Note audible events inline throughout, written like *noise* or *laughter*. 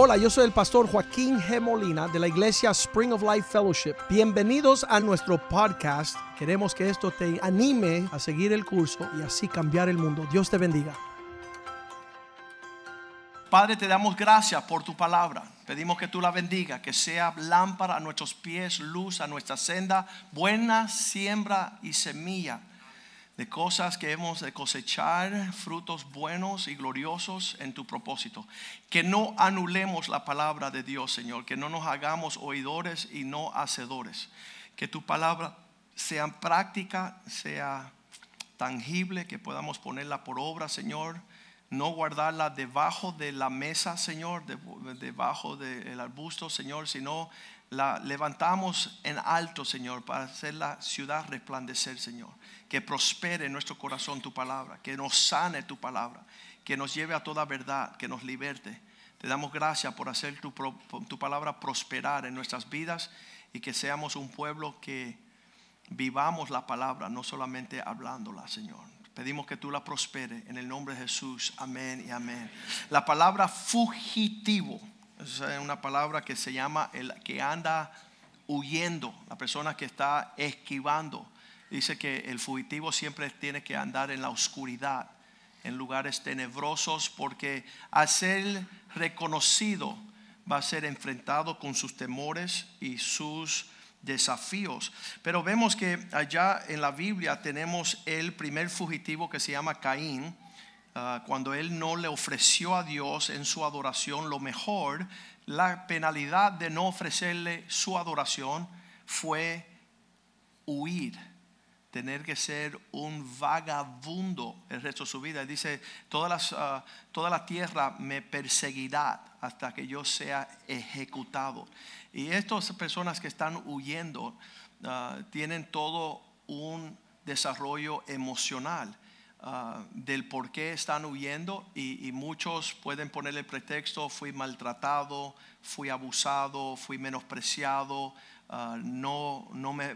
Hola, yo soy el pastor Joaquín G. Molina de la iglesia Spring of Life Fellowship. Bienvenidos a nuestro podcast. Queremos que esto te anime a seguir el curso y así cambiar el mundo. Dios te bendiga. Padre, te damos gracias por tu palabra. Pedimos que tú la bendiga, que sea lámpara a nuestros pies, luz a nuestra senda, buena siembra y semilla de cosas que hemos de cosechar, frutos buenos y gloriosos en tu propósito. Que no anulemos la palabra de Dios, Señor, que no nos hagamos oidores y no hacedores. Que tu palabra sea práctica, sea tangible, que podamos ponerla por obra, Señor. No guardarla debajo de la mesa, Señor, debajo del arbusto, Señor, sino la levantamos en alto, Señor, para hacer la ciudad resplandecer, Señor que prospere en nuestro corazón tu palabra, que nos sane tu palabra, que nos lleve a toda verdad, que nos liberte. Te damos gracias por hacer tu, palabra prosperar en nuestras vidas y que seamos un pueblo que vivamos la palabra, no solamente hablándola, Señor. Pedimos que tú la prospere en el nombre de Jesús. Amén y amén. La palabra fugitivo es una palabra que se llama el que anda huyendo, la persona que está esquivando. Dice que el fugitivo siempre tiene que andar en la oscuridad, en lugares tenebrosos, porque a ser reconocido va a ser enfrentado con sus temores y sus desafíos. Pero vemos que allá en la Biblia tenemos el primer fugitivo que se llama Caín. Ah, cuando él no le ofreció a Dios en su adoración lo mejor, la penalidad de no ofrecerle su adoración fue huir tener que ser un vagabundo el resto de su vida. Dice, todas ah, toda la tierra me perseguirá hasta que yo sea ejecutado. Y estas personas que están huyendo ah, tienen todo un desarrollo emocional. Ah, del por qué están huyendo y, muchos pueden ponerle pretexto, fui maltratado, fui abusado, fui menospreciado, no, no me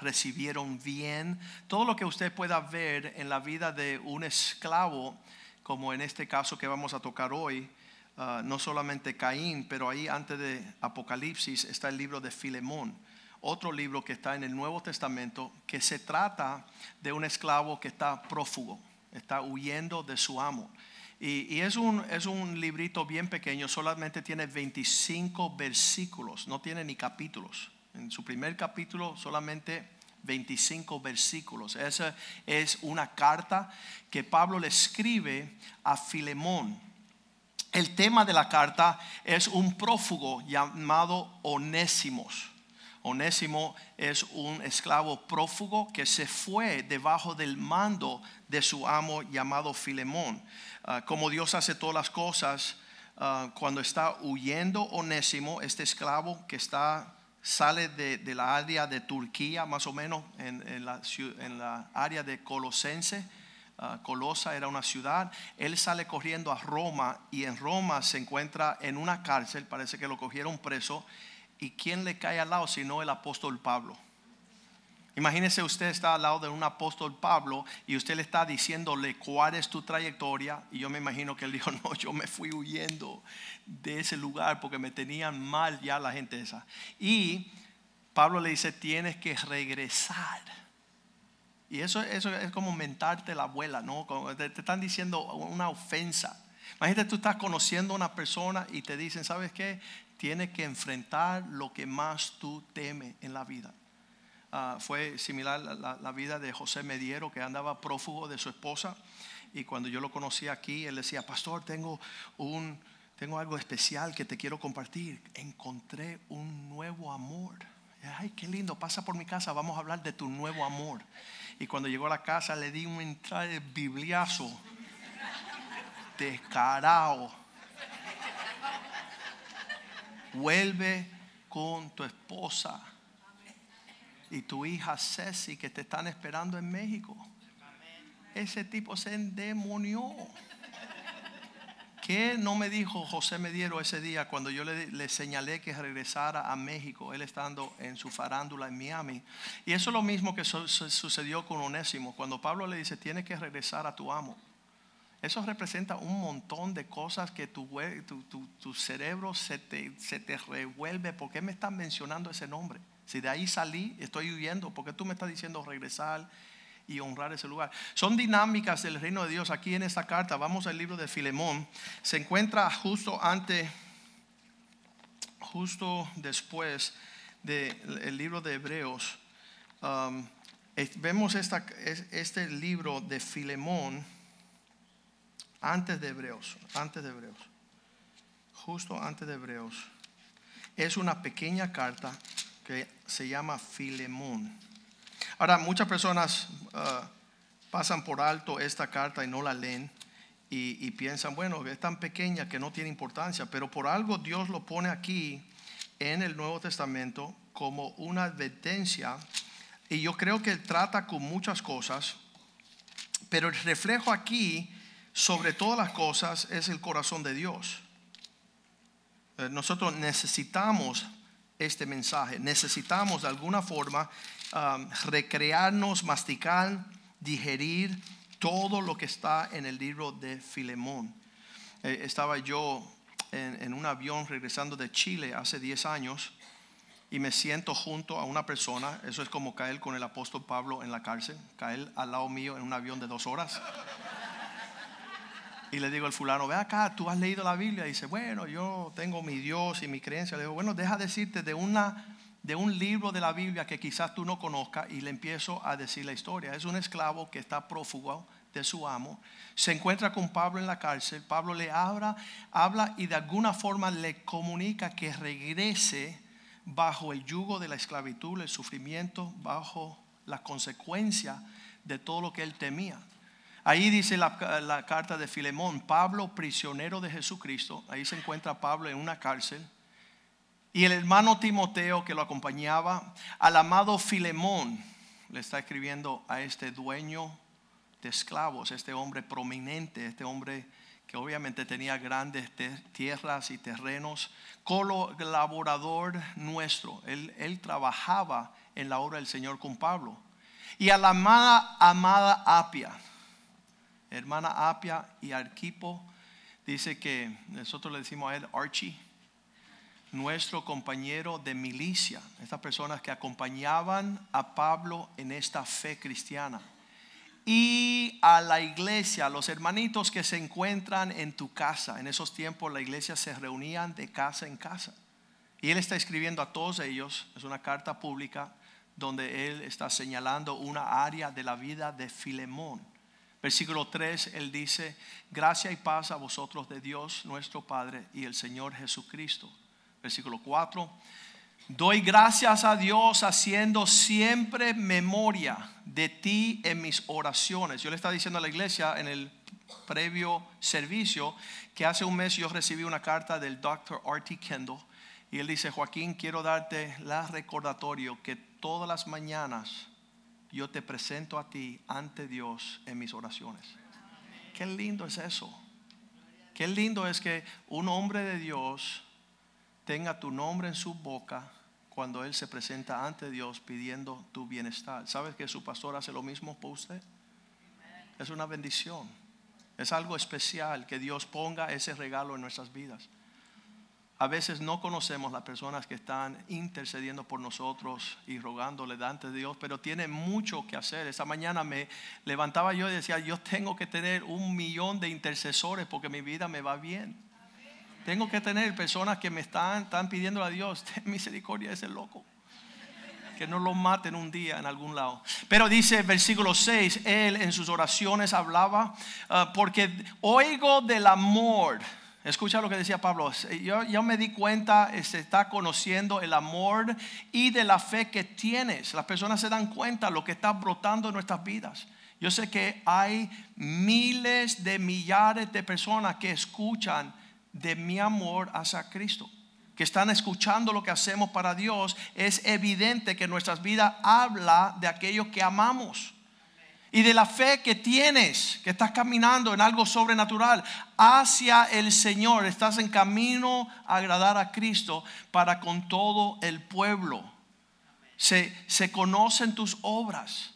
recibieron bien. Todo lo que usted pueda ver en la vida de un esclavo, como en este caso que vamos a tocar hoy, ah, no solamente Caín, pero ahí antes de Apocalipsis está el libro de Filemón, otro libro que está en el Nuevo Testamento, que se trata de un esclavo que está prófugo, está huyendo de su amo. Y, es, un, es un librito bien pequeño, solamente tiene 25 versículos, no tiene ni capítulos. En su primer capítulo solamente 25 versículos. Esa es una carta que Pablo le escribe a Filemón. El tema de la carta es un prófugo llamado Onésimos. Onésimo es un esclavo prófugo que se fue debajo del mando de su amo llamado Filemón. Ah, como Dios hace todas las cosas, ah, cuando está huyendo Onésimo, este esclavo que está sale de, la área de Turquía, más o menos en, la, área de Colosense. Ah, Colosa era una ciudad. Él sale corriendo a Roma y en Roma se encuentra en una cárcel. Parece que lo cogieron preso. ¿Y quién le cae al lado sino el apóstol Pablo? Imagínese usted está al lado de un apóstol Pablo y usted le está diciéndole cuál es tu trayectoria. Y yo me imagino que él dijo, *laughs* no, yo me fui huyendo de ese lugar porque me tenían mal ya la gente esa. Y Pablo le dice, tienes que regresar. Y eso, eso es como mentarte la abuela, ¿no? Te, te están diciendo una ofensa. Imagínate tú estás conociendo a una persona y te dicen, ¿sabes qué? Tienes que enfrentar lo que más tú temes en la vida. Ah, fue similar la, la, vida de José Mediero, que andaba prófugo de su esposa. Y cuando yo lo conocí aquí, él decía, pastor, tengo, un, tengo algo especial que te quiero compartir. Encontré un nuevo amor. Ay, qué lindo, pasa por mi casa, vamos a hablar de tu nuevo amor. Y cuando llegó a la casa le di un entrada de bibliazo, descarado. Vuelve con tu esposa y tu hija Ceci que te están esperando en México. Ese tipo se endemonió. ¿Qué no me dijo José Mediero ese día cuando yo le, señalé que regresara a México, él estando en su farándula en Miami? Y eso es lo mismo que sucedió con Onésimo. Cuando Pablo le dice, tienes que regresar a tu amo. Eso representa un montón de cosas que tu, tu, tu- cerebro se te, se te revuelve. ¿Por qué me están mencionando ese nombre? Si de ahí salí, estoy huyendo. ¿Por qué tú me estás diciendo regresar y honrar ese lugar? Son dinámicas del reino de Dios. Aquí en esta carta, vamos al libro de Filemón. Se encuentra justo antes, justo después del libro de Hebreos. Um, vemos esta, es- este libro de Filemón antes de Hebreos, antes de Hebreos, justo antes de Hebreos. Es una pequeña carta que se llama Filemón. Ahora, muchas personas ah, pasan por alto esta carta y no la leen y, piensan, bueno, es tan pequeña que no tiene importancia, pero por algo Dios lo pone aquí en el Nuevo Testamento como una advertencia y yo creo que trata con muchas cosas, pero el reflejo aquí, sobre todas las cosas, es el corazón de Dios. Eh, Nosotros necesitamos este mensaje, necesitamos de alguna forma um, recrearnos, masticar, digerir todo lo que está en el libro de Filemón. Eh, estaba yo en, en un avión regresando de Chile hace 10 años y me siento junto a una persona, eso es como caer con el apóstol Pablo en la cárcel, caer al lado mío en un avión de dos horas. Y le digo al fulano, ve acá, tú has leído la Biblia. Y dice, bueno, yo tengo mi Dios y mi creencia. Le digo, bueno, deja decirte de, una, de un libro de la Biblia que quizás tú no conozcas. Y le empiezo a decir la historia. Es un esclavo que está prófugo de su amo. Se encuentra con Pablo en la cárcel. Pablo le habla, habla y de alguna forma le comunica que regrese bajo el yugo de la esclavitud, el sufrimiento, bajo la consecuencia de todo lo que él temía. Ahí dice la, carta de Filemón, Pablo, prisionero de Jesucristo. Ahí se encuentra Pablo en una cárcel. Y el hermano Timoteo que lo acompañaba, al amado Filemón, le está escribiendo a este dueño de esclavos, este hombre prominente, este hombre que obviamente tenía grandes tierras y terrenos, colaborador nuestro. Él, él trabajaba en la obra del Señor con Pablo. Y a la amada, amada Apia, hermana Apia y Arquipo, dice que nosotros le decimos a él Archie, nuestro compañero de milicia, estas personas que acompañaban a Pablo en esta fe cristiana. Y a la iglesia, los hermanitos que se encuentran en tu casa. En esos tiempos la iglesia se reunían de casa en casa. Y él está escribiendo a todos ellos, es una carta pública donde él está señalando una área de la vida de Filemón. Versículo 3, él dice, gracia y paz a vosotros de Dios nuestro Padre y el Señor Jesucristo. Versículo 4, doy gracias a Dios haciendo siempre memoria de ti en mis oraciones. Yo le estaba diciendo a la iglesia en el previo servicio que hace un mes yo recibí una carta del Dr. R.T. Kendall y él dice, Joaquín, quiero darte la recordatorio que todas las mañanas yo te presento a ti ante Dios en mis oraciones. Qué lindo es eso. Qué lindo es que un hombre de Dios tenga tu nombre en su boca cuando él se presenta ante Dios pidiendo tu bienestar. ¿Sabes que su pastor hace lo mismo por usted? Es una bendición. Es algo especial que Dios ponga ese regalo en nuestras vidas. A veces no conocemos las personas que están intercediendo por nosotros y rogándole delante de Dios, pero tiene mucho que hacer. Esa mañana me levantaba yo y decía, yo tengo que tener un millón de intercesores porque mi vida me va bien. Tengo que tener personas que me están, están pidiendo a Dios, *laughs* ten misericordia de ese loco. Que no lo maten un día en algún lado. Pero dice versículo 6, él en sus oraciones hablaba, ah, porque oigo del amor. Escucha lo que decía Pablo. Yo, yo me di cuenta, eh, se está conociendo el amor y de la fe que tienes. Las personas se dan cuenta de lo que está brotando en nuestras vidas. Yo sé que hay miles de millares de personas que escuchan de mi amor hacia Cristo, que están escuchando lo que hacemos para Dios. Es evidente que nuestras vidas habla de aquello que amamos y de la fe que tienes, que estás caminando en algo sobrenatural hacia el Señor. Estás en camino a agradar a Cristo para con todo el pueblo. Se, se conocen tus obras.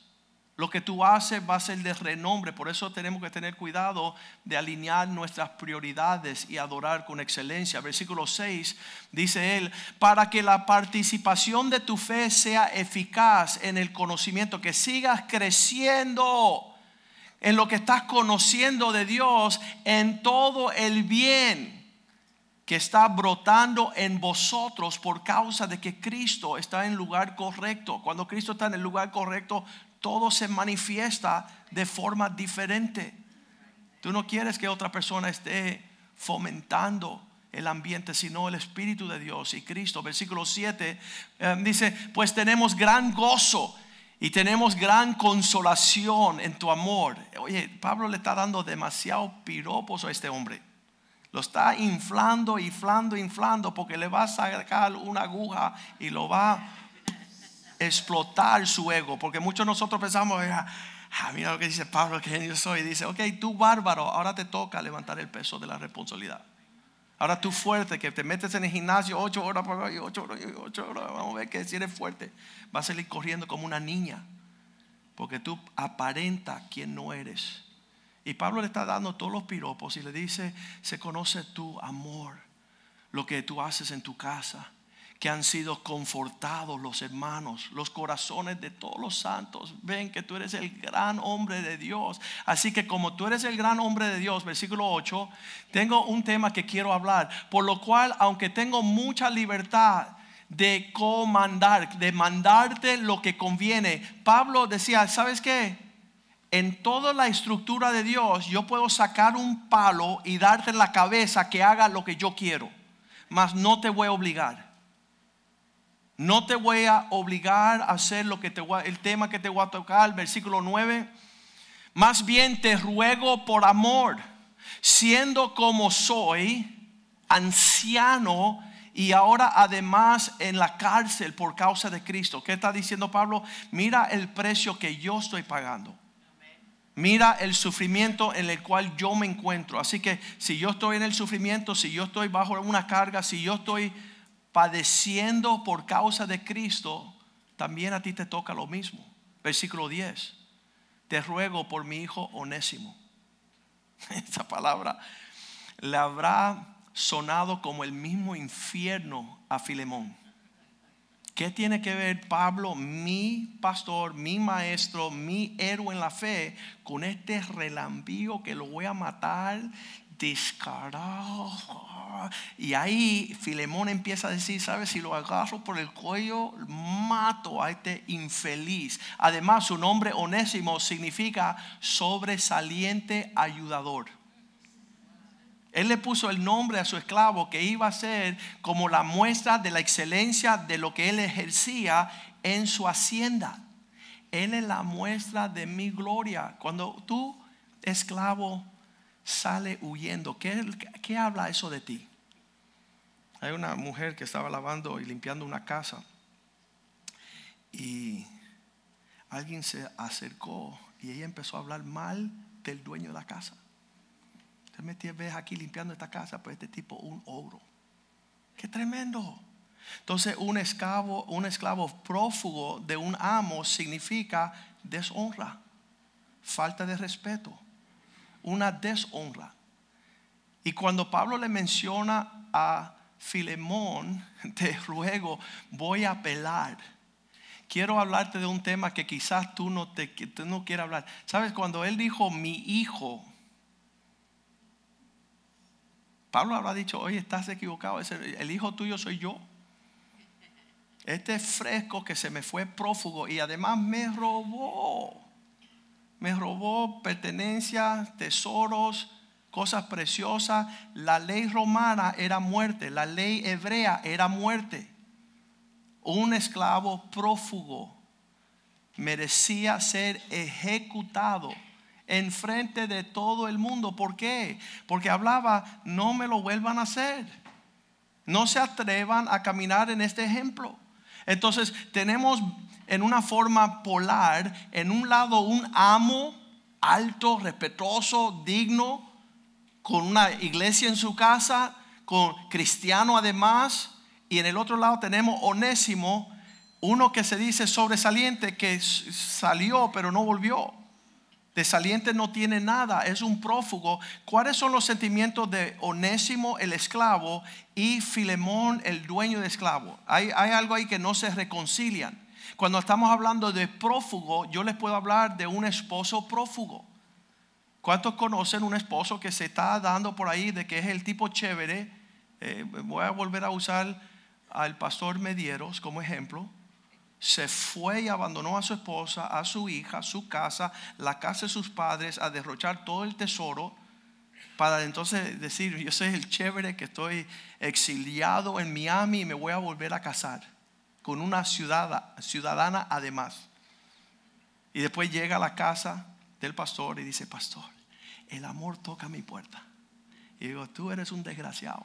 Lo que tú haces va a ser de renombre, por eso tenemos que tener cuidado de alinear nuestras prioridades y adorar con excelencia. Versículo 6 dice él, para que la participación de tu fe sea eficaz en el conocimiento, que sigas creciendo en lo que estás conociendo de Dios, en todo el bien que está brotando en vosotros por causa de que Cristo está en lugar correcto. Cuando Cristo está en el lugar correcto, todo se manifiesta de forma diferente. Tú no quieres que otra persona esté fomentando el ambiente, sino el Espíritu de Dios y Cristo. Versículo 7 eh, dice, pues tenemos gran gozo y tenemos gran consolación en tu amor. Oye, Pablo le está dando demasiado piropos a este hombre. Lo está inflando, inflando, inflando, porque le va a sacar una aguja y lo va explotar su ego, porque muchos de nosotros pensamos, ah, mira lo que dice Pablo, que yo soy, dice, ok, tú bárbaro, ahora te toca levantar el peso de la responsabilidad. Ahora tú fuerte, que te metes en el gimnasio ocho horas ocho horas, ocho horas, vamos a ver que si eres fuerte, vas a salir corriendo como una niña, porque tú aparenta quien no eres. Y Pablo le está dando todos los piropos y le dice, se conoce tu amor, lo que tú haces en tu casa que han sido confortados los hermanos, los corazones de todos los santos. Ven que tú eres el gran hombre de Dios. Así que como tú eres el gran hombre de Dios, versículo 8, tengo un tema que quiero hablar. Por lo cual, aunque tengo mucha libertad de comandar, de mandarte lo que conviene, Pablo decía, ¿sabes qué? En toda la estructura de Dios, yo puedo sacar un palo y darte la cabeza que haga lo que yo quiero, mas no te voy a obligar. No te voy a obligar a hacer lo que te el tema que te voy a tocar, versículo 9. Más bien te ruego por amor, siendo como soy, anciano y ahora además en la cárcel por causa de Cristo. ¿Qué está diciendo Pablo? Mira el precio que yo estoy pagando. Mira el sufrimiento en el cual yo me encuentro. Así que si yo estoy en el sufrimiento, si yo estoy bajo una carga, si yo estoy padeciendo por causa de Cristo, también a ti te toca lo mismo. Versículo 10. Te ruego por mi hijo onésimo. *laughs* Esta palabra le habrá sonado como el mismo infierno a Filemón. ¿Qué tiene que ver Pablo, mi pastor, mi maestro, mi héroe en la fe, con este relambío que lo voy a matar descarado. Y ahí Filemón empieza a decir, ¿sabes? Si lo agarro por el cuello, mato a este infeliz. Además, su nombre onésimo significa sobresaliente ayudador. Él le puso el nombre a su esclavo que iba a ser como la muestra de la excelencia de lo que él ejercía en su hacienda. Él es la muestra de mi gloria. Cuando tú, esclavo, sale huyendo. ¿Qué, habla eso de ti? Hay una mujer que estaba lavando y limpiando una casa y alguien se acercó y ella empezó a hablar mal del dueño de la casa. Usted me ves aquí limpiando esta casa, pues este tipo un ogro. Qué tremendo. Entonces un esclavo, un esclavo prófugo de un amo significa deshonra, falta de respeto una deshonra. Y cuando Pablo le menciona a Filemón, *laughs* te ruego, voy a apelar. Quiero hablarte de un tema que quizás tú no, te, no quieras hablar. ¿Sabes? Cuando él dijo mi hijo, Pablo habrá dicho, oye, estás equivocado, el hijo tuyo soy yo. Este fresco que se me fue prófugo y además me robó me robó pertenencias, tesoros, cosas preciosas. La ley romana era muerte, la ley hebrea era muerte. Un esclavo prófugo merecía ser ejecutado en frente de todo el mundo. ¿Por qué? Porque hablaba, no me lo vuelvan a hacer. No se atrevan a caminar en este ejemplo. Entonces tenemos en una forma polar, en un lado un amo alto, respetuoso, digno, con una iglesia en su casa, con cristiano además, y en el otro lado tenemos Onésimo, Uno que se dice sobresaliente, que salió pero no volvió. Desaliente no tiene nada, es un prófugo. ¿Cuáles son los sentimientos de Onésimo, el esclavo, y Filemón, el dueño de esclavo? Hay, hay algo ahí que no se reconcilian. Cuando estamos hablando de prófugo, yo les puedo hablar de un esposo prófugo. ¿Cuántos conocen un esposo que se está dando por ahí de que es el tipo chévere? Eh, voy a volver a usar al pastor Medieros como ejemplo. Se fue y abandonó a su esposa, a su hija, su casa, la casa de sus padres, a derrochar todo el tesoro para entonces decir, yo soy el chévere que estoy exiliado en Miami y me voy a volver a casar con una ciudadana además. Y después llega a la casa del pastor y dice, pastor, el amor toca mi puerta. Y digo, tú eres un desgraciado.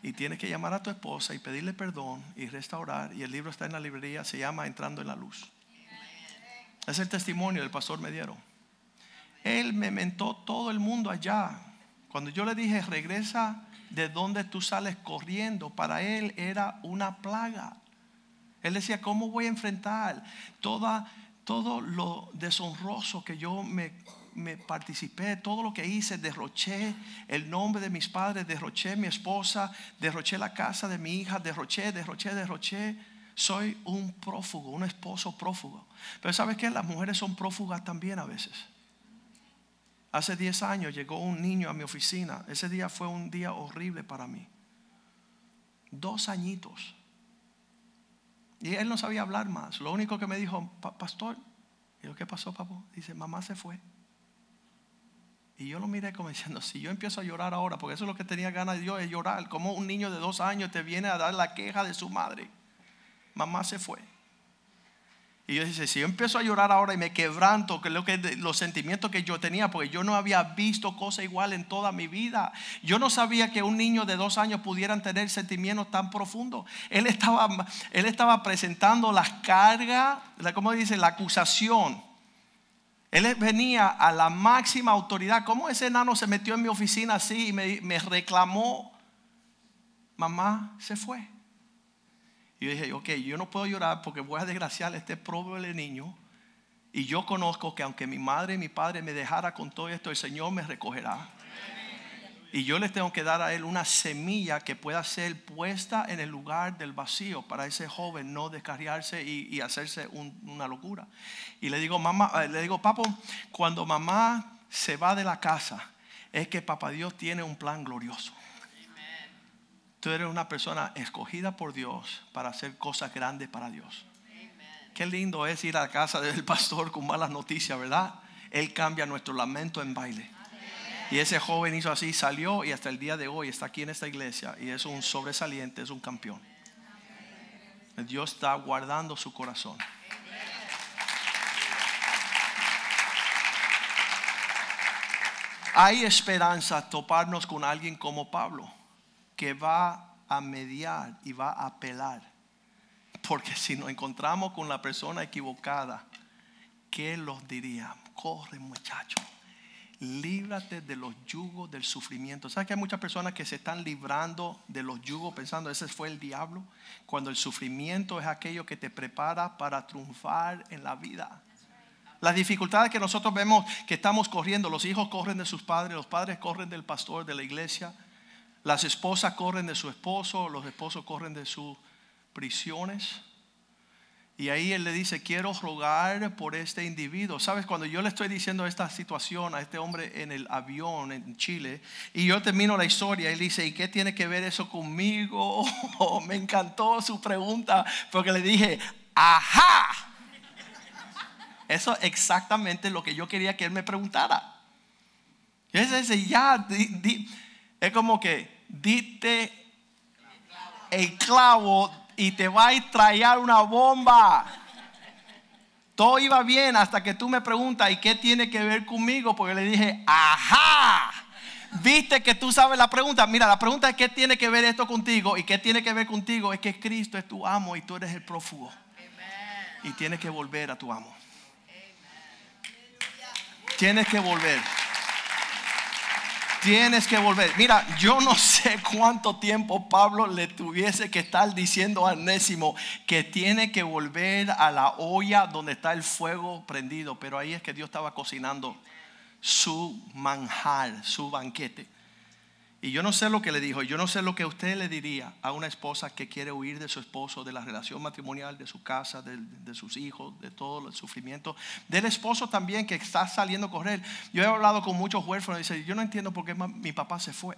Y tienes que llamar a tu esposa y pedirle perdón y restaurar. Y el libro está en la librería, se llama Entrando en la Luz. Es el testimonio del pastor Mediero. Él me mentó todo el mundo allá. Cuando yo le dije, regresa de donde tú sales corriendo, para él era una plaga. Él decía, ¿cómo voy a enfrentar todo lo deshonroso que yo me me participé, todo lo que hice, derroché el nombre de mis padres, derroché mi esposa, derroché la casa de mi hija, derroché, derroché, derroché. Soy un prófugo, un esposo prófugo. Pero ¿sabes qué? Las mujeres son prófugas también a veces. Hace 10 años llegó un niño a mi oficina. Ese día fue un día horrible para mí. Dos añitos. Y él no sabía hablar más. Lo único que me dijo, pastor, y ¿qué pasó, papá? Dice, mamá se fue. Y yo lo miré como *laughs* diciendo, si yo empiezo a llorar ahora, porque eso es lo que tenía ganas de Dios, es llorar. Como un niño de dos años te viene a dar la queja de su madre. Mamá se fue. Y yo dije, si yo empiezo a llorar ahora y me quebranto, que lo que los sentimientos que yo tenía, porque yo no había visto cosa igual en toda mi vida. Yo no sabía que un niño de dos años pudieran tener sentimientos tan profundos. Él estaba, él estaba presentando las cargas, ¿cómo dice? La acusación él venía a la máxima autoridad. ¿Cómo ese enano se metió en mi oficina así y me, reclamó? Mamá se fue. Y yo dije, ok, yo no puedo llorar porque voy a desgraciar a este pobre niño. Y yo conozco que aunque mi madre y mi padre me dejara con todo esto, el Señor me recogerá. Y yo les tengo que dar a él una semilla que pueda ser puesta en el lugar del vacío para ese joven no descarriarse y, hacerse una locura. Y le digo, mamá, eh, le digo, papo, cuando mamá se va de la casa, es que papá Dios tiene un plan glorioso. Tú eres una persona escogida por Dios para hacer cosas grandes para Dios. Qué lindo es ir a la casa del pastor con malas noticias, ¿verdad? Él cambia nuestro lamento en baile. Y ese joven hizo así, salió y hasta el día de hoy está aquí en esta iglesia y es un sobresaliente, es un campeón. Dios está guardando su corazón. Hay esperanza toparnos con alguien como Pablo, que va a mediar y va a apelar. Porque si nos encontramos con la persona equivocada, ¿qué los diría? Corre muchacho líbrate de los yugos del sufrimiento. ¿Sabes que hay muchas personas que se están librando de los yugos pensando ese fue el diablo? Cuando el sufrimiento es aquello que te prepara para triunfar en la vida. Las dificultades que nosotros vemos que estamos corriendo, los hijos corren de sus padres, los padres corren del pastor de la iglesia, las esposas corren de su esposo, los esposos corren de sus prisiones. Y ahí él le dice, quiero rogar por este individuo. Sabes, cuando yo le estoy diciendo esta situación a este hombre en el avión en Chile, y yo termino la historia, él dice, ¿y qué tiene que ver eso conmigo? *laughs* me encantó su pregunta, porque le dije, ajá. Eso es exactamente lo que yo quería que él me preguntara. Es ese, ya, es como que, dite el clavo y te va a traer una bomba. Todo iba bien hasta que tú me preguntas, ¿y qué tiene que ver conmigo? Porque le dije, ajá. Viste que tú sabes la pregunta. Mira, la pregunta es: ¿qué tiene que ver esto contigo? ¿Y qué tiene que ver contigo? Es que Cristo es tu amo y tú eres el prófugo. Y tienes que volver a tu amo. Tienes que volver. Tienes que volver. Mira, yo no sé cuánto tiempo Pablo le tuviese que estar diciendo a Nésimo que tiene que volver a la olla donde está el fuego prendido. Pero ahí es que Dios estaba cocinando su manjar, su banquete. Y yo no sé lo que le dijo, yo no sé lo que usted le diría a una esposa que quiere huir de su esposo, de la relación matrimonial, de su casa, de, sus hijos, de todo el sufrimiento. Del esposo también que está saliendo a correr. Yo he hablado con muchos huérfanos y dicen, yo no entiendo por qué mi papá se fue.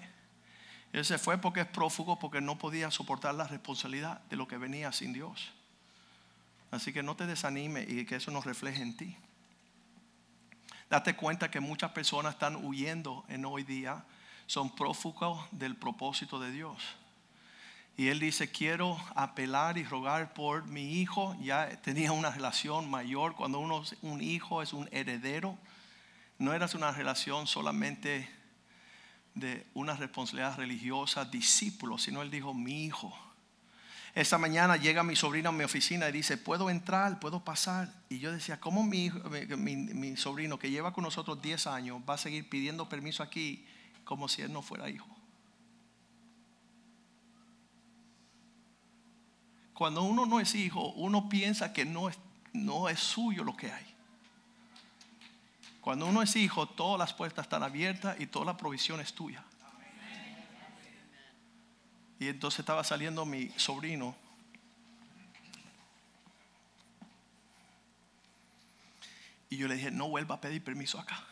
Él se fue porque es prófugo, porque no podía soportar la responsabilidad de lo que venía sin Dios. Así que no te desanime y que eso nos refleje en ti. Date cuenta que muchas personas están huyendo en hoy día son prófugos del propósito de Dios. Y él dice, quiero apelar y rogar por mi hijo. Ya tenía una relación mayor. Cuando uno, un hijo es un heredero, no era una relación solamente de una responsabilidad religiosa, discípulo, sino él dijo, mi hijo. Esta mañana llega mi sobrino a mi oficina y dice, ¿puedo entrar? ¿Puedo pasar? Y yo decía, ¿cómo mi, mi, mi sobrino que lleva con nosotros 10 años va a seguir pidiendo permiso aquí como si él no fuera hijo. Cuando uno no es hijo, uno piensa que no es, no es suyo lo que hay. Cuando uno es hijo, todas las puertas están abiertas y toda la provisión es tuya. Y entonces estaba saliendo mi sobrino. Y yo le dije, no vuelva a pedir permiso acá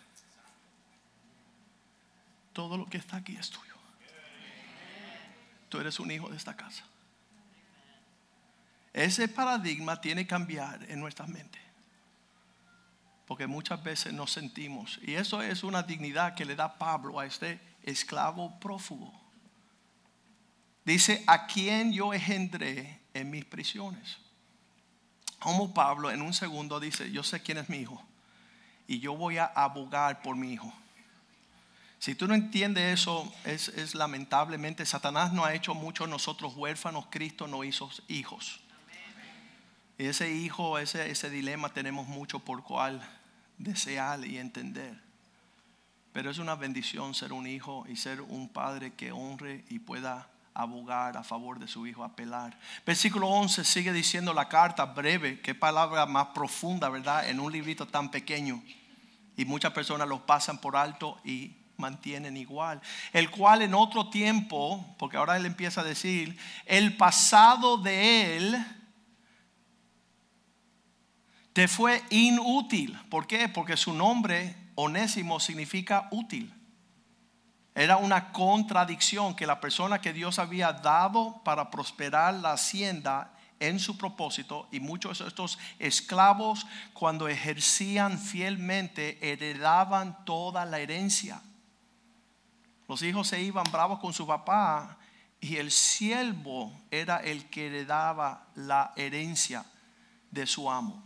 todo lo que está aquí es tuyo. Tú eres un hijo de esta casa. Ese paradigma tiene que cambiar en nuestras mentes. Porque muchas veces nos sentimos, y eso es una dignidad que le da Pablo a este esclavo prófugo. Dice, a quien yo engendré en mis prisiones. Como Pablo en un segundo dice, yo sé quién es mi hijo, y yo voy a abogar por mi hijo. Si tú no entiendes eso, es, lamentablemente Satanás no ha hecho mucho nosotros huérfanos, Cristo no hizo hijos. Y ese hijo, ese, ese dilema tenemos mucho por cual desear y entender. Pero es una bendición ser un hijo y ser un padre que honre y pueda abogar a favor de su hijo, apelar. Versículo 11 sigue diciendo la carta breve, qué palabra más profunda, ¿verdad? En un librito tan pequeño. Y muchas personas lo pasan por alto y mantienen igual. El cual en otro tiempo, porque ahora él empieza a decir, el pasado de él te fue inútil. ¿Por qué? Porque su nombre, Onésimo, significa útil. Era una contradicción que la persona que Dios había dado para prosperar la hacienda en su propósito y muchos de estos esclavos cuando ejercían fielmente heredaban toda la herencia. Los hijos se iban bravos con su papá y el siervo era el que le daba la herencia de su amo.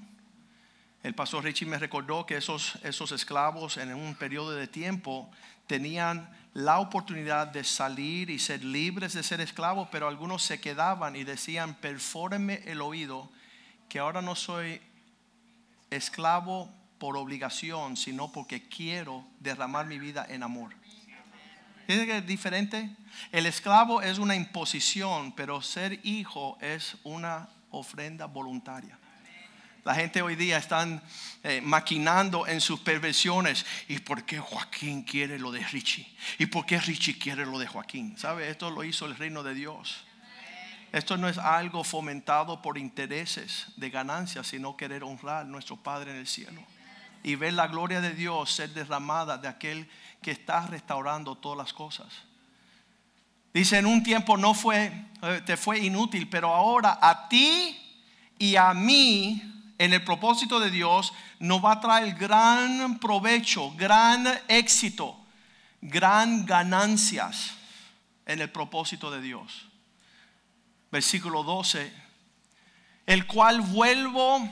El pastor Richie me recordó que esos, esos esclavos en un periodo de tiempo tenían la oportunidad de salir y ser libres de ser esclavos, pero algunos se quedaban y decían, perfóreme el oído, que ahora no soy esclavo por obligación, sino porque quiero derramar mi vida en amor que es diferente? El esclavo es una imposición, pero ser hijo es una ofrenda voluntaria. La gente hoy día están eh, maquinando en sus perversiones. ¿Y por qué Joaquín quiere lo de Richie? ¿Y por qué Richie quiere lo de Joaquín? ¿Sabe? Esto lo hizo el reino de Dios. Esto no es algo fomentado por intereses de ganancia, sino querer honrar a nuestro Padre en el cielo. Y ver la gloria de Dios ser derramada de aquel que está restaurando todas las cosas. Dice, en un tiempo no fue, eh, te fue inútil, pero ahora a ti y a mí, en el propósito de Dios, nos va a traer gran provecho, gran éxito, gran ganancias en el propósito de Dios. Versículo 12, el cual vuelvo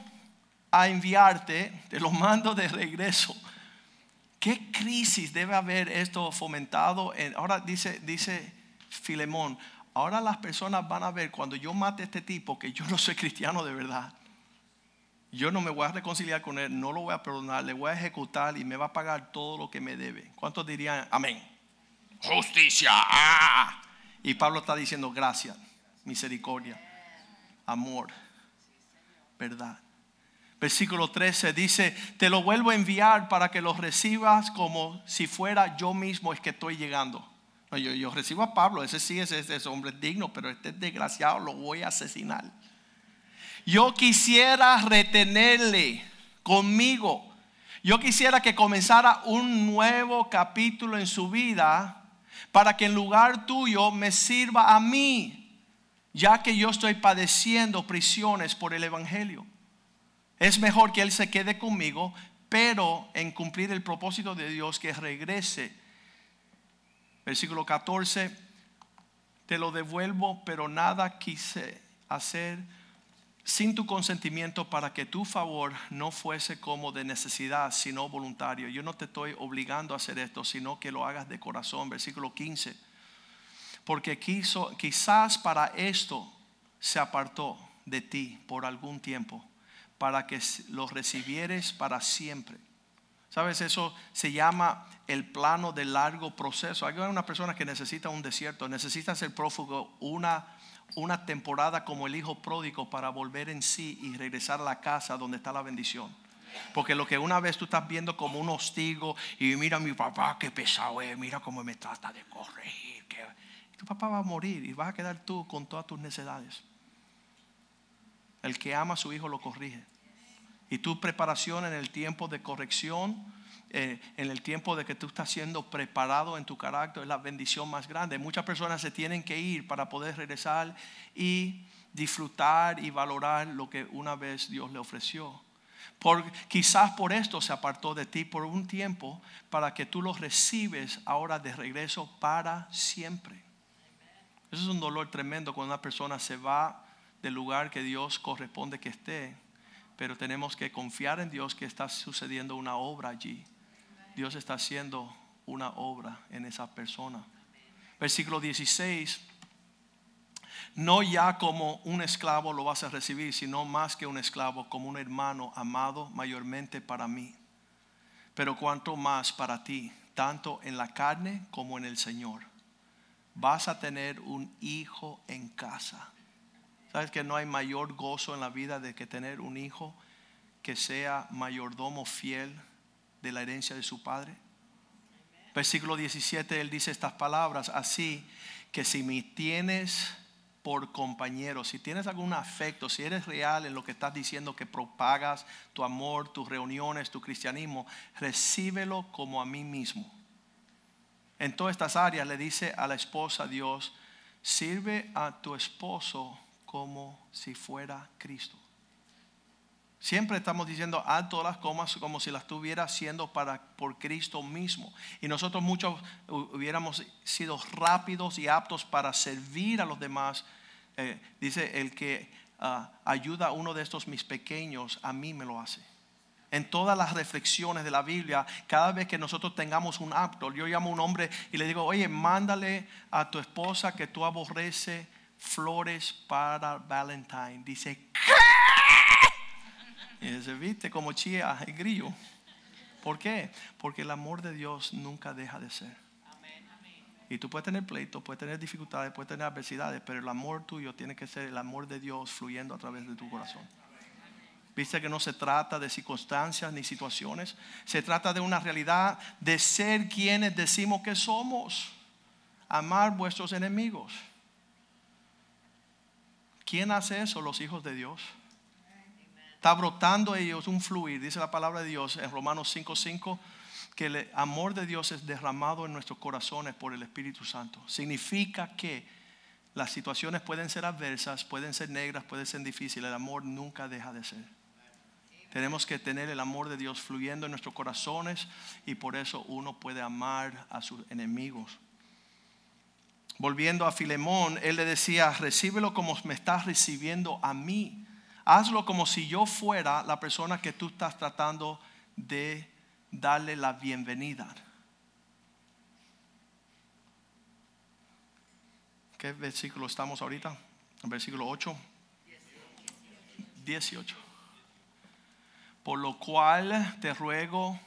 a enviarte, te lo mando de regreso ¿Qué crisis debe haber esto fomentado? En, ahora dice, dice Filemón, ahora las personas van a ver cuando yo mate a este tipo que yo no soy cristiano de verdad. Yo no me voy a reconciliar con él, no lo voy a perdonar, le voy a ejecutar y me va a pagar todo lo que me debe. ¿Cuántos dirían amén? justicia. Ah. Y Pablo está diciendo gracia, misericordia, amor, verdad. Versículo 13 dice, te lo vuelvo a enviar para que lo recibas como si fuera yo mismo es que estoy llegando. yo, yo, recibo a Pablo, ese sí es, ese hombre digno, pero este desgraciado lo voy a asesinar. Yo quisiera retenerle conmigo. Yo quisiera que comenzara un nuevo capítulo en su vida para que en lugar tuyo me sirva a mí, ya que yo estoy padeciendo prisiones por el Evangelio. Es mejor que Él se quede conmigo, pero en cumplir el propósito de Dios que regrese. Versículo 14, te lo devuelvo, pero nada quise hacer sin tu consentimiento para que tu favor no fuese como de necesidad, sino voluntario. Yo no te estoy obligando a hacer esto, sino que lo hagas de corazón. Versículo 15. Porque quiso, quizás para esto se apartó de ti por algún tiempo para que lo recibieres para siempre. ¿Sabes? Eso se llama el plano de largo proceso. Hay una persona que necesita un desierto, necesita ser prófugo una, una temporada como el hijo pródigo para volver en sí y regresar a la casa donde está la bendición. Porque lo que una vez tú estás viendo como un hostigo y mira mi papá qué pesado es, mira cómo me trata de corregir. Que... Tu papá va a morir y vas a quedar tú con todas tus necesidades. El que ama a su hijo lo corrige. Y tu preparación en el tiempo de corrección, eh, en el tiempo de que tú estás siendo preparado en tu carácter, es la bendición más grande. Muchas personas se tienen que ir para poder regresar y disfrutar y valorar lo que una vez Dios le ofreció. Por, quizás por esto se apartó de ti por un tiempo para que tú lo recibes ahora de regreso para siempre. Eso es un dolor tremendo cuando una persona se va del lugar que Dios corresponde que esté pero tenemos que confiar en Dios que está sucediendo una obra allí. Dios está haciendo una obra en esa persona. Versículo 16. No ya como un esclavo lo vas a recibir, sino más que un esclavo, como un hermano amado mayormente para mí. Pero cuanto más para ti, tanto en la carne como en el Señor. Vas a tener un hijo en casa ¿Sabes que no hay mayor gozo en la vida de que tener un hijo que sea mayordomo fiel de la herencia de su padre? Versículo 17, él dice estas palabras, así que si me tienes por compañero, si tienes algún afecto, si eres real en lo que estás diciendo que propagas tu amor, tus reuniones, tu cristianismo, recíbelo como a mí mismo. En todas estas áreas le dice a la esposa Dios, sirve a tu esposo como si fuera Cristo. Siempre estamos diciendo haz todas las comas como si las estuviera haciendo para, por Cristo mismo. Y nosotros muchos hubiéramos sido rápidos y aptos para servir a los demás. Eh, dice, el que ah, ayuda a uno de estos mis pequeños, a mí me lo hace. En todas las reflexiones de la Biblia, cada vez que nosotros tengamos un acto, yo llamo a un hombre y le digo, oye, mándale a tu esposa que tú aborreces flores para Valentine. Dice. Y se viste como chía el grillo. ¿Por qué? Porque el amor de Dios nunca deja de ser. Y tú puedes tener pleitos, puedes tener dificultades, puedes tener adversidades, pero el amor tuyo tiene que ser el amor de Dios fluyendo a través de tu corazón. Viste que no se trata de circunstancias ni situaciones, se trata de una realidad de ser quienes decimos que somos. Amar vuestros enemigos. ¿Quién hace eso? Los hijos de Dios. Está brotando ellos un fluir, dice la palabra de Dios en Romanos 5:5, que el amor de Dios es derramado en nuestros corazones por el Espíritu Santo. Significa que las situaciones pueden ser adversas, pueden ser negras, pueden ser difíciles, el amor nunca deja de ser. Tenemos que tener el amor de Dios fluyendo en nuestros corazones y por eso uno puede amar a sus enemigos volviendo a Filemón, él le decía, recíbelo como me estás recibiendo a mí. Hazlo como si yo fuera la persona que tú estás tratando de darle la bienvenida. ¿Qué versículo estamos ahorita? Versículo 8. 18. Por lo cual te ruego,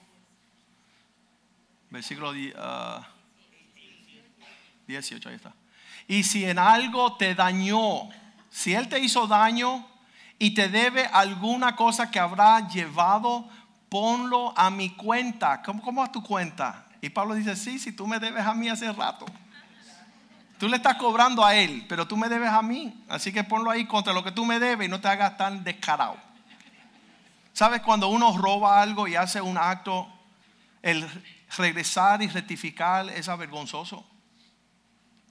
versículo uh, 18, ahí está. Y si en algo te dañó, si él te hizo daño y te debe alguna cosa que habrá llevado, ponlo a mi cuenta. ¿Cómo, cómo a tu cuenta? Y Pablo dice, sí, si tú me debes a mí hace rato. Tú le estás cobrando a él, pero tú me debes a mí. Así que ponlo ahí contra lo que tú me debes y no te hagas tan descarado. ¿Sabes cuando uno roba algo y hace un acto, el regresar y rectificar es avergonzoso?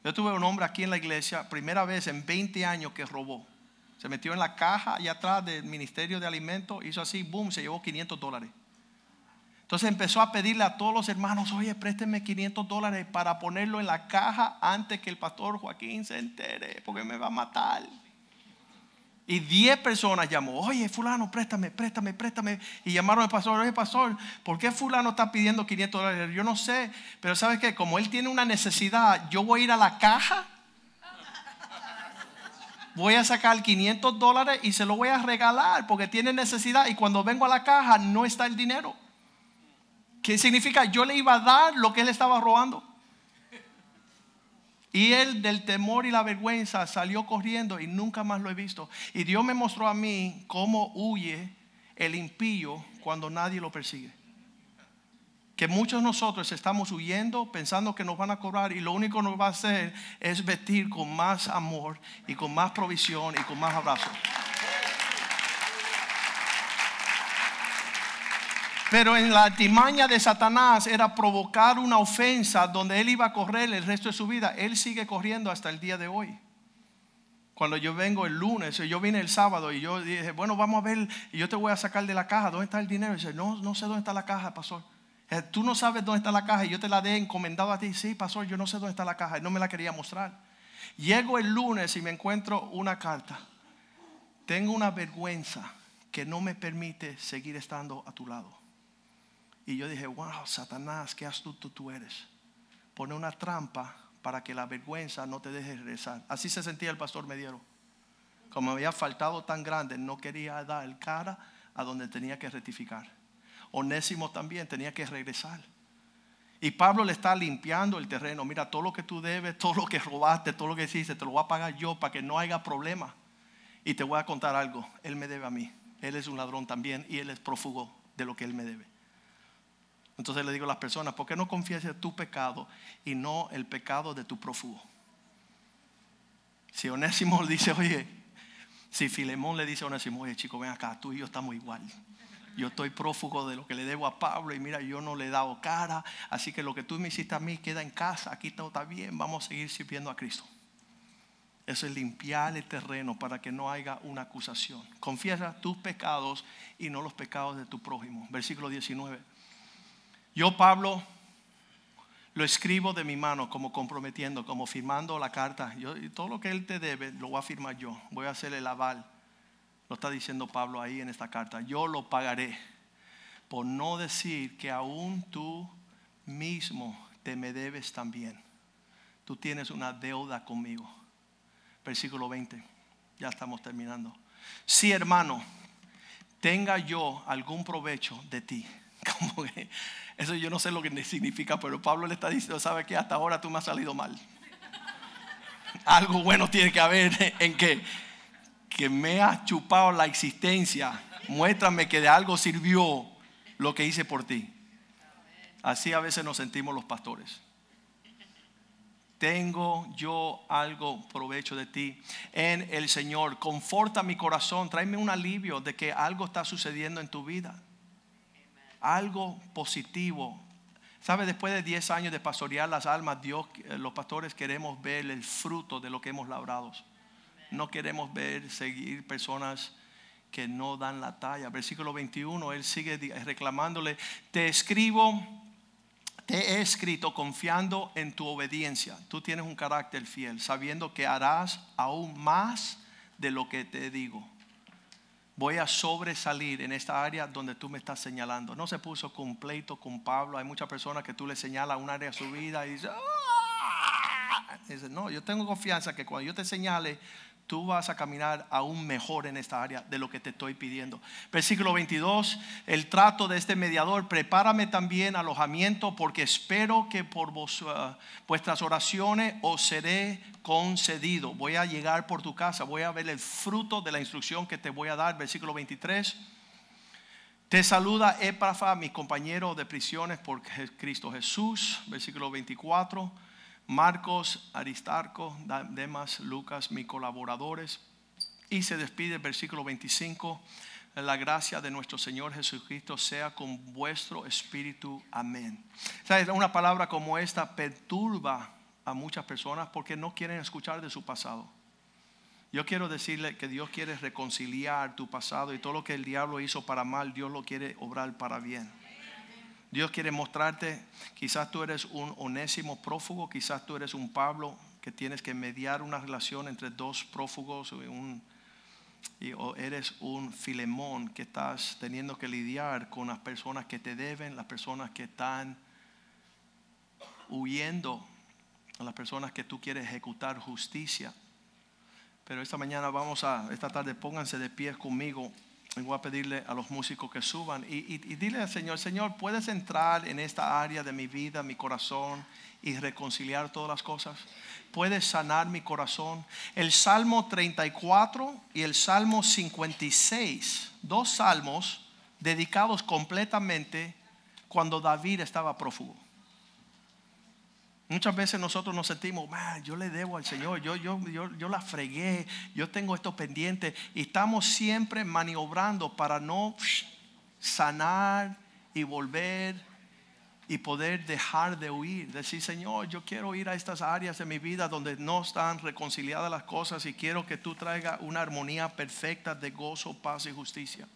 Yo tuve un hombre aquí en la iglesia, primera vez en 20 años que robó. Se metió en la caja allá atrás del Ministerio de Alimentos, hizo así, boom, se llevó 500 dólares. Entonces empezó a pedirle a todos los hermanos, oye, présteme 500 dólares para ponerlo en la caja antes que el pastor Joaquín se entere, porque me va a matar. Y 10 personas llamó, oye, fulano, préstame, préstame, préstame. Y llamaron al pastor, oye, pastor, ¿por qué fulano está pidiendo 500 dólares? Yo no sé, pero ¿sabes qué? Como él tiene una necesidad, yo voy a ir a la caja, voy a sacar 500 dólares y se lo voy a regalar porque tiene necesidad. Y cuando vengo a la caja no está el dinero. ¿Qué significa? Yo le iba a dar lo que él estaba robando. Y él del temor y la vergüenza salió corriendo y nunca más lo he visto. Y Dios me mostró a mí cómo huye el impío cuando nadie lo persigue. Que muchos de nosotros estamos huyendo pensando que nos van a cobrar y lo único que nos va a hacer es vestir con más amor y con más provisión y con más abrazo. Pero en la artimaña de Satanás era provocar una ofensa donde él iba a correr el resto de su vida. Él sigue corriendo hasta el día de hoy. Cuando yo vengo el lunes, yo vine el sábado y yo dije, bueno, vamos a ver, y yo te voy a sacar de la caja, ¿dónde está el dinero? Y dice, no, no sé dónde está la caja, pastor. Eh, Tú no sabes dónde está la caja y yo te la he encomendado a ti. Sí, pastor, yo no sé dónde está la caja y no me la quería mostrar. Llego el lunes y me encuentro una carta. Tengo una vergüenza que no me permite seguir estando a tu lado. Y yo dije, wow, Satanás, qué astuto tú eres. Pone una trampa para que la vergüenza no te deje regresar. Así se sentía el pastor Mediero. Como había faltado tan grande, no quería dar cara a donde tenía que rectificar. Onésimo también tenía que regresar. Y Pablo le está limpiando el terreno. Mira, todo lo que tú debes, todo lo que robaste, todo lo que hiciste, te lo voy a pagar yo para que no haya problema. Y te voy a contar algo. Él me debe a mí. Él es un ladrón también y él es prófugo de lo que él me debe. Entonces le digo a las personas, ¿por qué no confiesas tu pecado y no el pecado de tu prófugo? Si Onésimo le *laughs* dice, oye, si Filemón le dice a Onésimo, oye chico, ven acá, tú y yo estamos igual. Yo estoy prófugo de lo que le debo a Pablo y mira, yo no le he dado cara, así que lo que tú me hiciste a mí queda en casa, aquí todo está bien, vamos a seguir sirviendo a Cristo. Eso es limpiar el terreno para que no haya una acusación. Confiesa tus pecados y no los pecados de tu prójimo. Versículo 19. Yo, Pablo, lo escribo de mi mano como comprometiendo, como firmando la carta. Yo, todo lo que él te debe lo voy a firmar yo. Voy a hacer el aval. Lo está diciendo Pablo ahí en esta carta. Yo lo pagaré por no decir que aún tú mismo te me debes también. Tú tienes una deuda conmigo. Versículo 20. Ya estamos terminando. Si hermano, tenga yo algún provecho de ti. *laughs* Eso yo no sé lo que significa, pero Pablo le está diciendo, ¿sabe qué? Hasta ahora tú me has salido mal. *laughs* Algo bueno tiene que haber *laughs* en que, que me has chupado la existencia. Muéstrame que de algo sirvió lo que hice por ti. Así a veces nos sentimos los pastores. Tengo yo algo provecho de ti en el Señor. Conforta mi corazón, tráeme un alivio de que algo está sucediendo en tu vida algo positivo. ¿Sabe? Después de 10 años de pastorear las almas, Dios, eh, los pastores queremos ver el fruto de lo que hemos labrado. No queremos ver seguir personas que no dan la talla. Versículo 21, él sigue reclamándole, te escribo, te he escrito confiando en tu obediencia. Tú tienes un carácter fiel, sabiendo que harás aún más de lo que te digo voy a sobresalir en esta área donde tú me estás señalando. No se puso completo con Pablo. Hay muchas personas que tú le señalas un área de su vida y dice, ah". Dice, no, yo tengo confianza que cuando yo te señale, tú vas a caminar aún mejor en esta área de lo que te estoy pidiendo. Versículo 22, el trato de este mediador, prepárame también alojamiento porque espero que por uh, vuestras oraciones os seré concedido. Voy a llegar por tu casa, voy a ver el fruto de la instrucción que te voy a dar. Versículo 23. Te saluda Eprafa, mi compañero de prisiones por Cristo Jesús. Versículo 24. Marcos, Aristarco, Demas, Lucas, mis colaboradores. Y se despide el versículo 25. La gracia de nuestro Señor Jesucristo sea con vuestro espíritu. Amén. Una palabra como esta perturba a muchas personas porque no quieren escuchar de su pasado. Yo quiero decirle que Dios quiere reconciliar tu pasado y todo lo que el diablo hizo para mal, Dios lo quiere obrar para bien. Dios quiere mostrarte, quizás tú eres un onésimo prófugo, quizás tú eres un Pablo que tienes que mediar una relación entre dos prófugos y o eres un filemón que estás teniendo que lidiar con las personas que te deben, las personas que están huyendo, las personas que tú quieres ejecutar justicia. Pero esta mañana vamos a, esta tarde pónganse de pie conmigo voy a pedirle a los músicos que suban y, dile al Señor, Señor, ¿puedes entrar en esta área de mi vida, mi corazón y reconciliar todas las cosas? ¿Puedes sanar mi corazón? El Salmo 34 y el Salmo 56, dos salmos dedicados completamente cuando David estaba prófugo. Muchas veces nosotros nos sentimos, yo le debo al Señor, yo, yo, yo, yo la fregué, yo tengo esto pendiente y estamos siempre maniobrando para no sanar y volver y poder dejar de huir. Decir, Señor, yo quiero ir a estas áreas de mi vida donde no están reconciliadas las cosas y quiero que tú traigas una armonía perfecta de gozo, paz y justicia.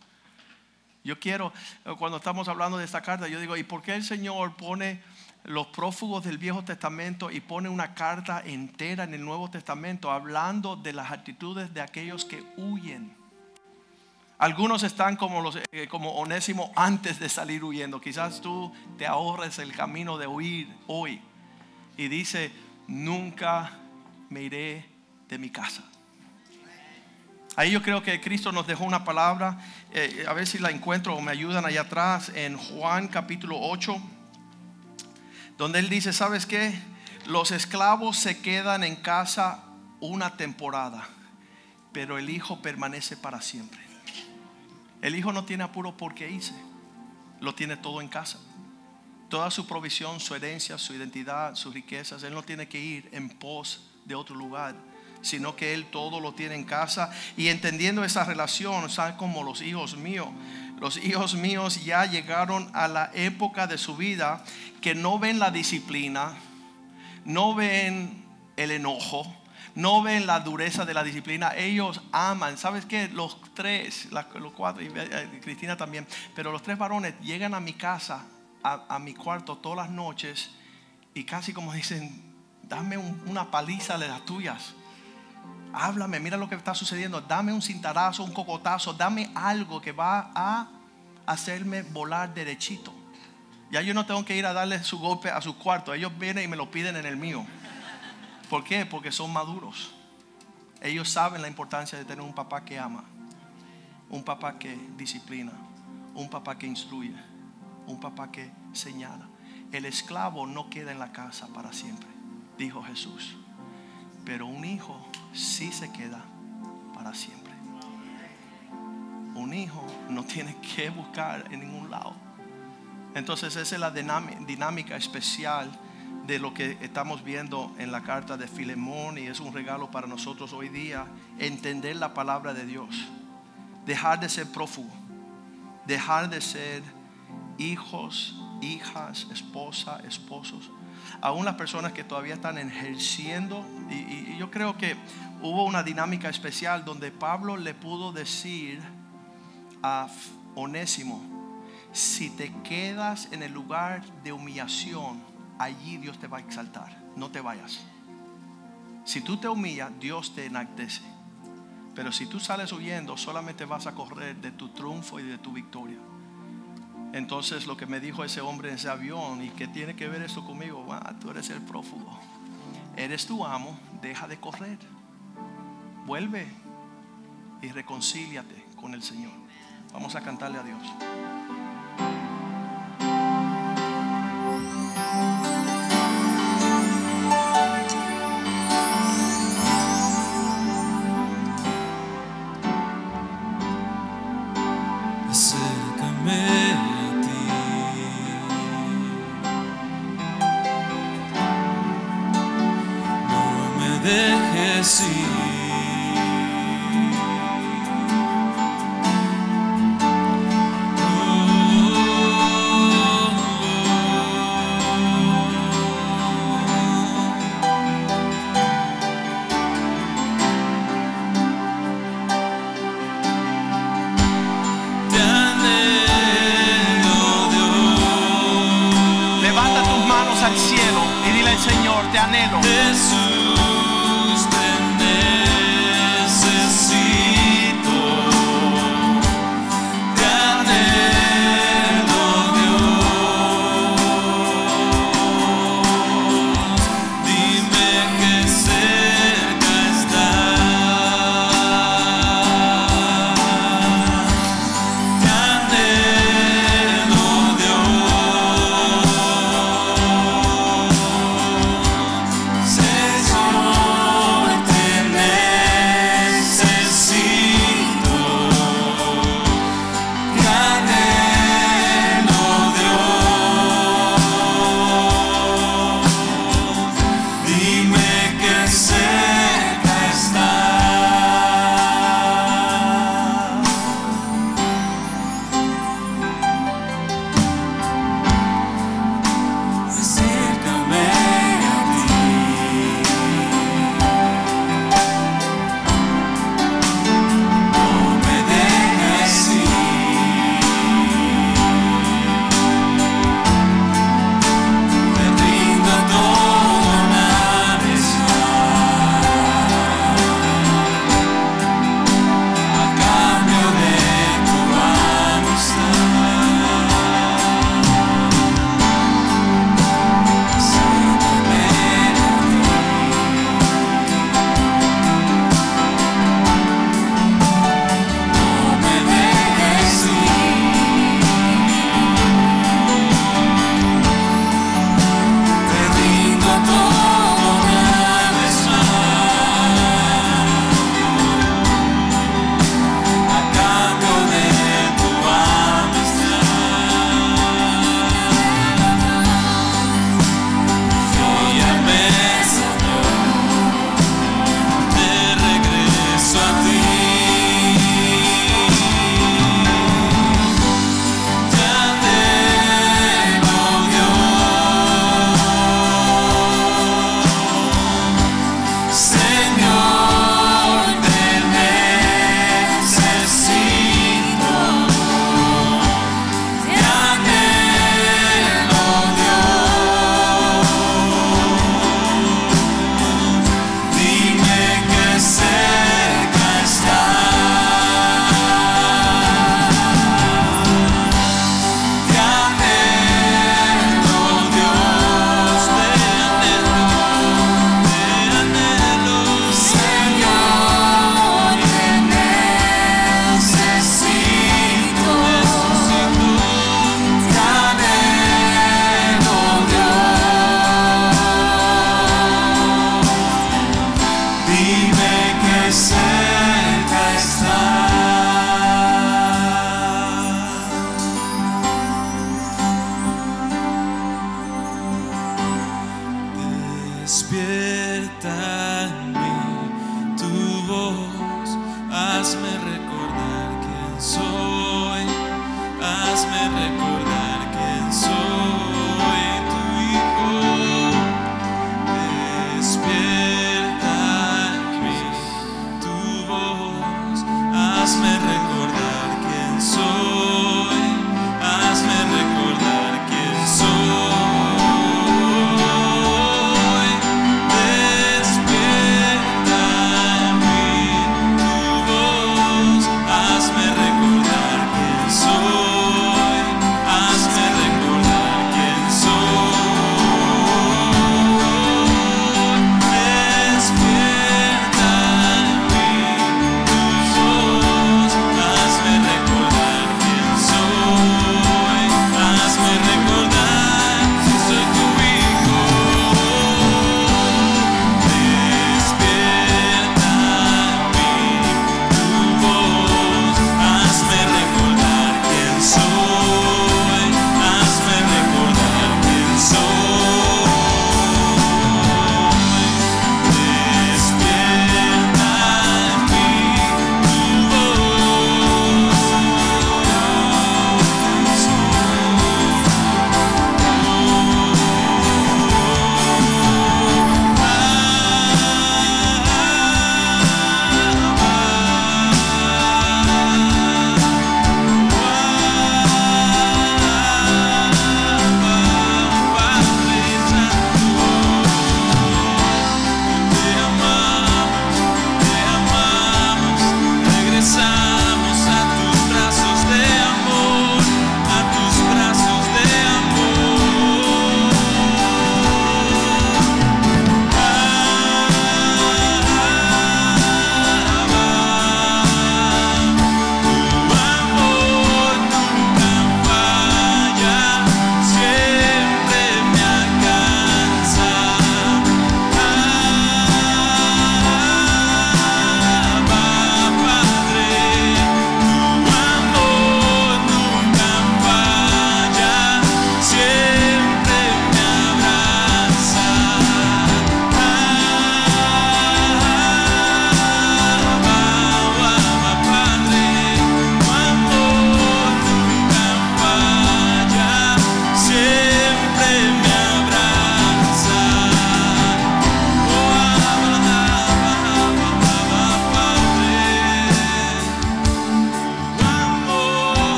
Yo quiero, cuando estamos hablando de esta carta, yo digo, ¿y por qué el Señor pone los prófugos del Viejo Testamento y pone una carta entera en el Nuevo Testamento hablando de las actitudes de aquellos que huyen. Algunos están como, los, eh, como Onésimo antes de salir huyendo. Quizás tú te ahorres el camino de huir hoy. Y dice, nunca me iré de mi casa. Ahí yo creo que Cristo nos dejó una palabra. Eh, a ver si la encuentro o me ayudan allá atrás en Juan capítulo 8 donde él dice, ¿sabes qué? Los esclavos se quedan en casa una temporada, pero el hijo permanece para siempre. El hijo no tiene apuro porque hice, lo tiene todo en casa. Toda su provisión, su herencia, su identidad, sus riquezas, él no tiene que ir en pos de otro lugar, sino que él todo lo tiene en casa. Y entendiendo esa relación, ¿saben? Como los hijos míos, los hijos míos ya llegaron a la época de su vida que no ven la disciplina, no ven el enojo, no ven la dureza de la disciplina. Ellos aman. ¿Sabes qué? Los tres, los cuatro, y eh, Cristina también, pero los tres varones llegan a mi casa, a, mi cuarto todas las noches y casi como dicen, dame una paliza de las tuyas háblame, mira lo que está sucediendo, dame un cintarazo, un cocotazo, dame algo que va a hacerme volar derechito. Ya yo no tengo que ir a darle su golpe a su cuarto, ellos vienen y me lo piden en el mío. ¿Por qué? Porque son maduros. Ellos saben la importancia de tener un papá que ama, un papá que disciplina, un papá que instruye, un papá que señala. El esclavo no queda en la casa para siempre, dijo Jesús. Pero un hijo sí se queda para siempre. Un hijo no tiene que buscar en ningún lado. Entonces esa es la dinámica especial de lo que estamos viendo en la carta de Filemón y es un regalo para nosotros hoy día entender la palabra de Dios. Dejar de ser prófugo. Dejar de ser hijos, hijas, esposa, esposos aún las personas que todavía están ejerciendo. Y, yo creo que hubo una dinámica especial donde Pablo le pudo decir a Onésimo, si te quedas en el lugar de humillación, allí Dios te va a exaltar, no te vayas. Si tú te humillas, Dios te enaltece. Pero si tú sales huyendo, solamente vas a correr de tu triunfo y de tu victoria. Entonces lo que me dijo ese hombre en ese avión, ¿y qué tiene que ver esto conmigo? Ah, tú eres el prófugo, eres tu amo, deja de correr, vuelve y reconcíliate con el Señor. Vamos a cantarle a Dios.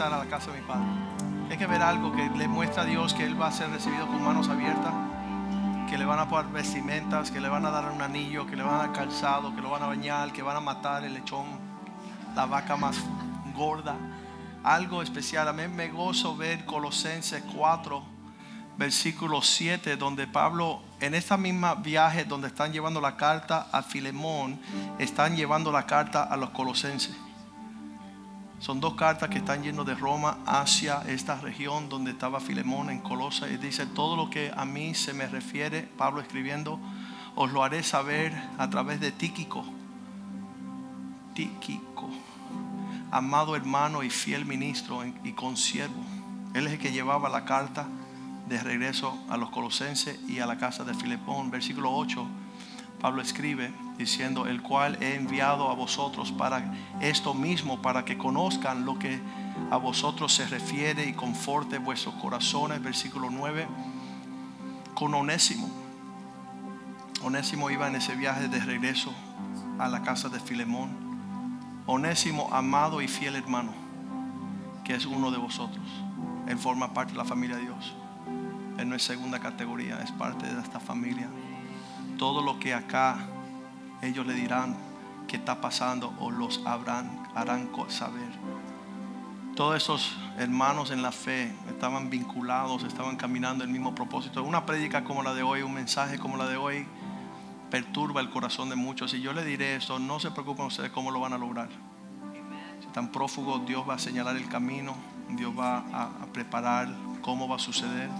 A la casa de mi padre. Tiene que haber algo que le muestra a Dios que él va a ser recibido con manos abiertas, que le van a poner vestimentas, que le van a dar un anillo, que le van a dar calzado, que lo van a bañar, que van a matar el lechón, la vaca más gorda. Algo especial. A mí me gozo ver Colosenses 4, versículo 7, donde Pablo, en esta misma viaje donde están llevando la carta a Filemón, están llevando la carta a los colosenses. Son dos cartas que están yendo de Roma hacia esta región donde estaba Filemón en Colosa. Y dice, todo lo que a mí se me refiere, Pablo escribiendo, os lo haré saber a través de Tíquico. Tíquico, amado hermano y fiel ministro y consiervo. Él es el que llevaba la carta de regreso a los colosenses y a la casa de Filemón. Versículo 8, Pablo escribe diciendo, el cual he enviado a vosotros para esto mismo, para que conozcan lo que a vosotros se refiere y conforte vuestros corazones. Versículo 9, con Onésimo. Onésimo iba en ese viaje de regreso a la casa de Filemón. Onésimo, amado y fiel hermano, que es uno de vosotros. Él forma parte de la familia de Dios. Él no es segunda categoría, es parte de esta familia. Todo lo que acá ellos le dirán que está pasando o los habrán, harán saber. Todos esos hermanos en la fe estaban vinculados, estaban caminando el mismo propósito. Una prédica como la de hoy, un mensaje como la de hoy, perturba el corazón de muchos. Y yo le diré esto, no se preocupen ustedes cómo lo van a lograr. Si están prófugos, Dios va a señalar el camino, Dios va a preparar cómo va a suceder.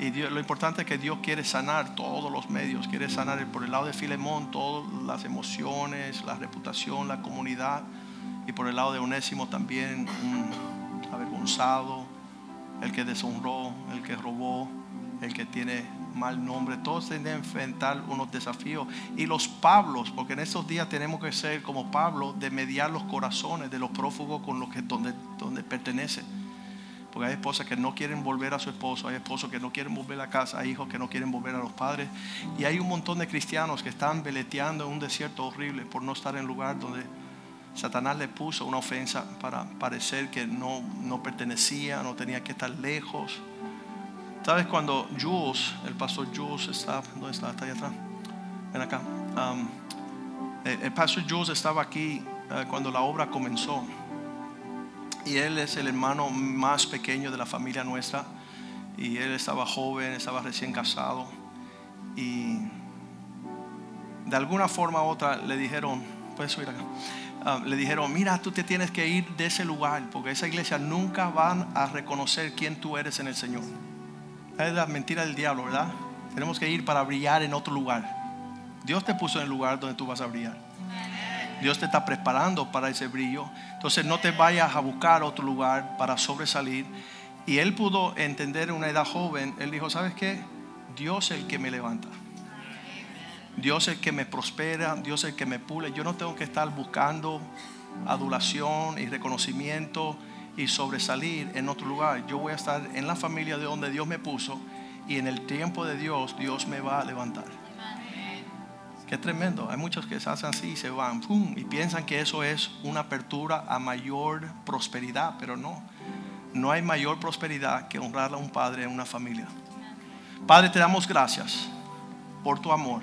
Y lo importante es que Dios quiere sanar todos los medios, quiere sanar por el lado de Filemón todas las emociones, la reputación, la comunidad, y por el lado de Onésimo también un avergonzado, el que deshonró, el que robó, el que tiene mal nombre. Todos tienen que enfrentar unos desafíos. Y los Pablos, porque en estos días tenemos que ser como Pablo, de mediar los corazones de los prófugos con los que donde, donde pertenecen. Porque hay esposas que no quieren volver a su esposo, hay esposos que no quieren volver a casa, hay hijos que no quieren volver a los padres. Y hay un montón de cristianos que están veleteando en un desierto horrible por no estar en lugar donde Satanás le puso una ofensa para parecer que no, no pertenecía, no tenía que estar lejos. ¿Sabes cuando Jules, el pastor Jules está, ¿dónde está? Está allá atrás. Ven acá. Um, el, el pastor Jules estaba aquí eh, cuando la obra comenzó. Y él es el hermano más pequeño de la familia nuestra. Y él estaba joven, estaba recién casado. Y de alguna forma u otra le dijeron, puedes subir acá. Ah, le dijeron, mira, tú te tienes que ir de ese lugar, porque esa iglesia nunca van a reconocer quién tú eres en el Señor. Es la mentira del diablo, ¿verdad? Tenemos que ir para brillar en otro lugar. Dios te puso en el lugar donde tú vas a brillar. Dios te está preparando para ese brillo. Entonces no te vayas a buscar otro lugar para sobresalir. Y él pudo entender en una edad joven. Él dijo, ¿sabes qué? Dios es el que me levanta. Dios es el que me prospera. Dios es el que me pule. Yo no tengo que estar buscando adulación y reconocimiento y sobresalir en otro lugar. Yo voy a estar en la familia de donde Dios me puso. Y en el tiempo de Dios, Dios me va a levantar. Qué tremendo. Hay muchos que se hacen así y se van ¡pum! y piensan que eso es una apertura a mayor prosperidad, pero no. No hay mayor prosperidad que honrar a un padre en una familia. Padre, te damos gracias por tu amor.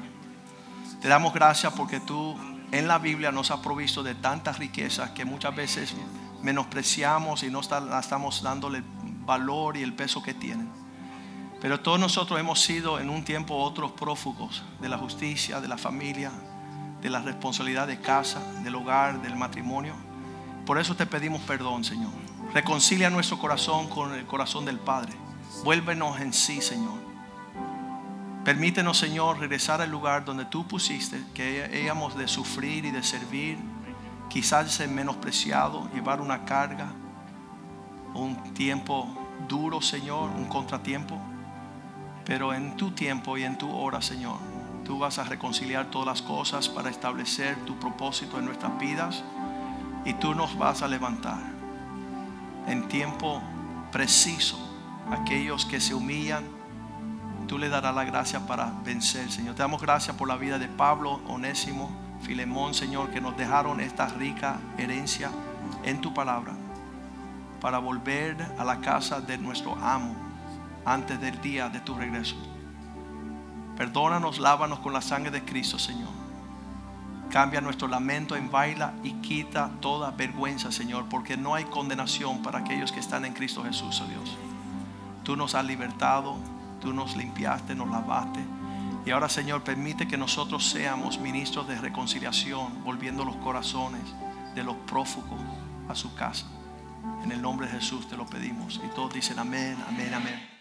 Te damos gracias porque tú en la Biblia nos has provisto de tantas riquezas que muchas veces menospreciamos y no está- estamos dándole valor y el peso que tienen. Pero todos nosotros hemos sido en un tiempo otros prófugos de la justicia, de la familia, de la responsabilidad de casa, del hogar, del matrimonio. Por eso te pedimos perdón, Señor. Reconcilia nuestro corazón con el corazón del Padre. Vuélvenos en sí, Señor. Permítenos, Señor, regresar al lugar donde tú pusiste que hayamos de sufrir y de servir, quizás ser menospreciado, llevar una carga, un tiempo duro, Señor, un contratiempo. Pero en tu tiempo y en tu hora, Señor, tú vas a reconciliar todas las cosas para establecer tu propósito en nuestras vidas y tú nos vas a levantar en tiempo preciso. Aquellos que se humillan, tú le darás la gracia para vencer, Señor. Te damos gracias por la vida de Pablo, Onésimo, Filemón, Señor, que nos dejaron esta rica herencia en tu palabra para volver a la casa de nuestro amo antes del día de tu regreso. Perdónanos, lávanos con la sangre de Cristo, Señor. Cambia nuestro lamento en baila y quita toda vergüenza, Señor, porque no hay condenación para aquellos que están en Cristo Jesús, oh Dios. Tú nos has libertado, tú nos limpiaste, nos lavaste. Y ahora, Señor, permite que nosotros seamos ministros de reconciliación, volviendo los corazones de los prófugos a su casa. En el nombre de Jesús te lo pedimos. Y todos dicen amén, amén, amén.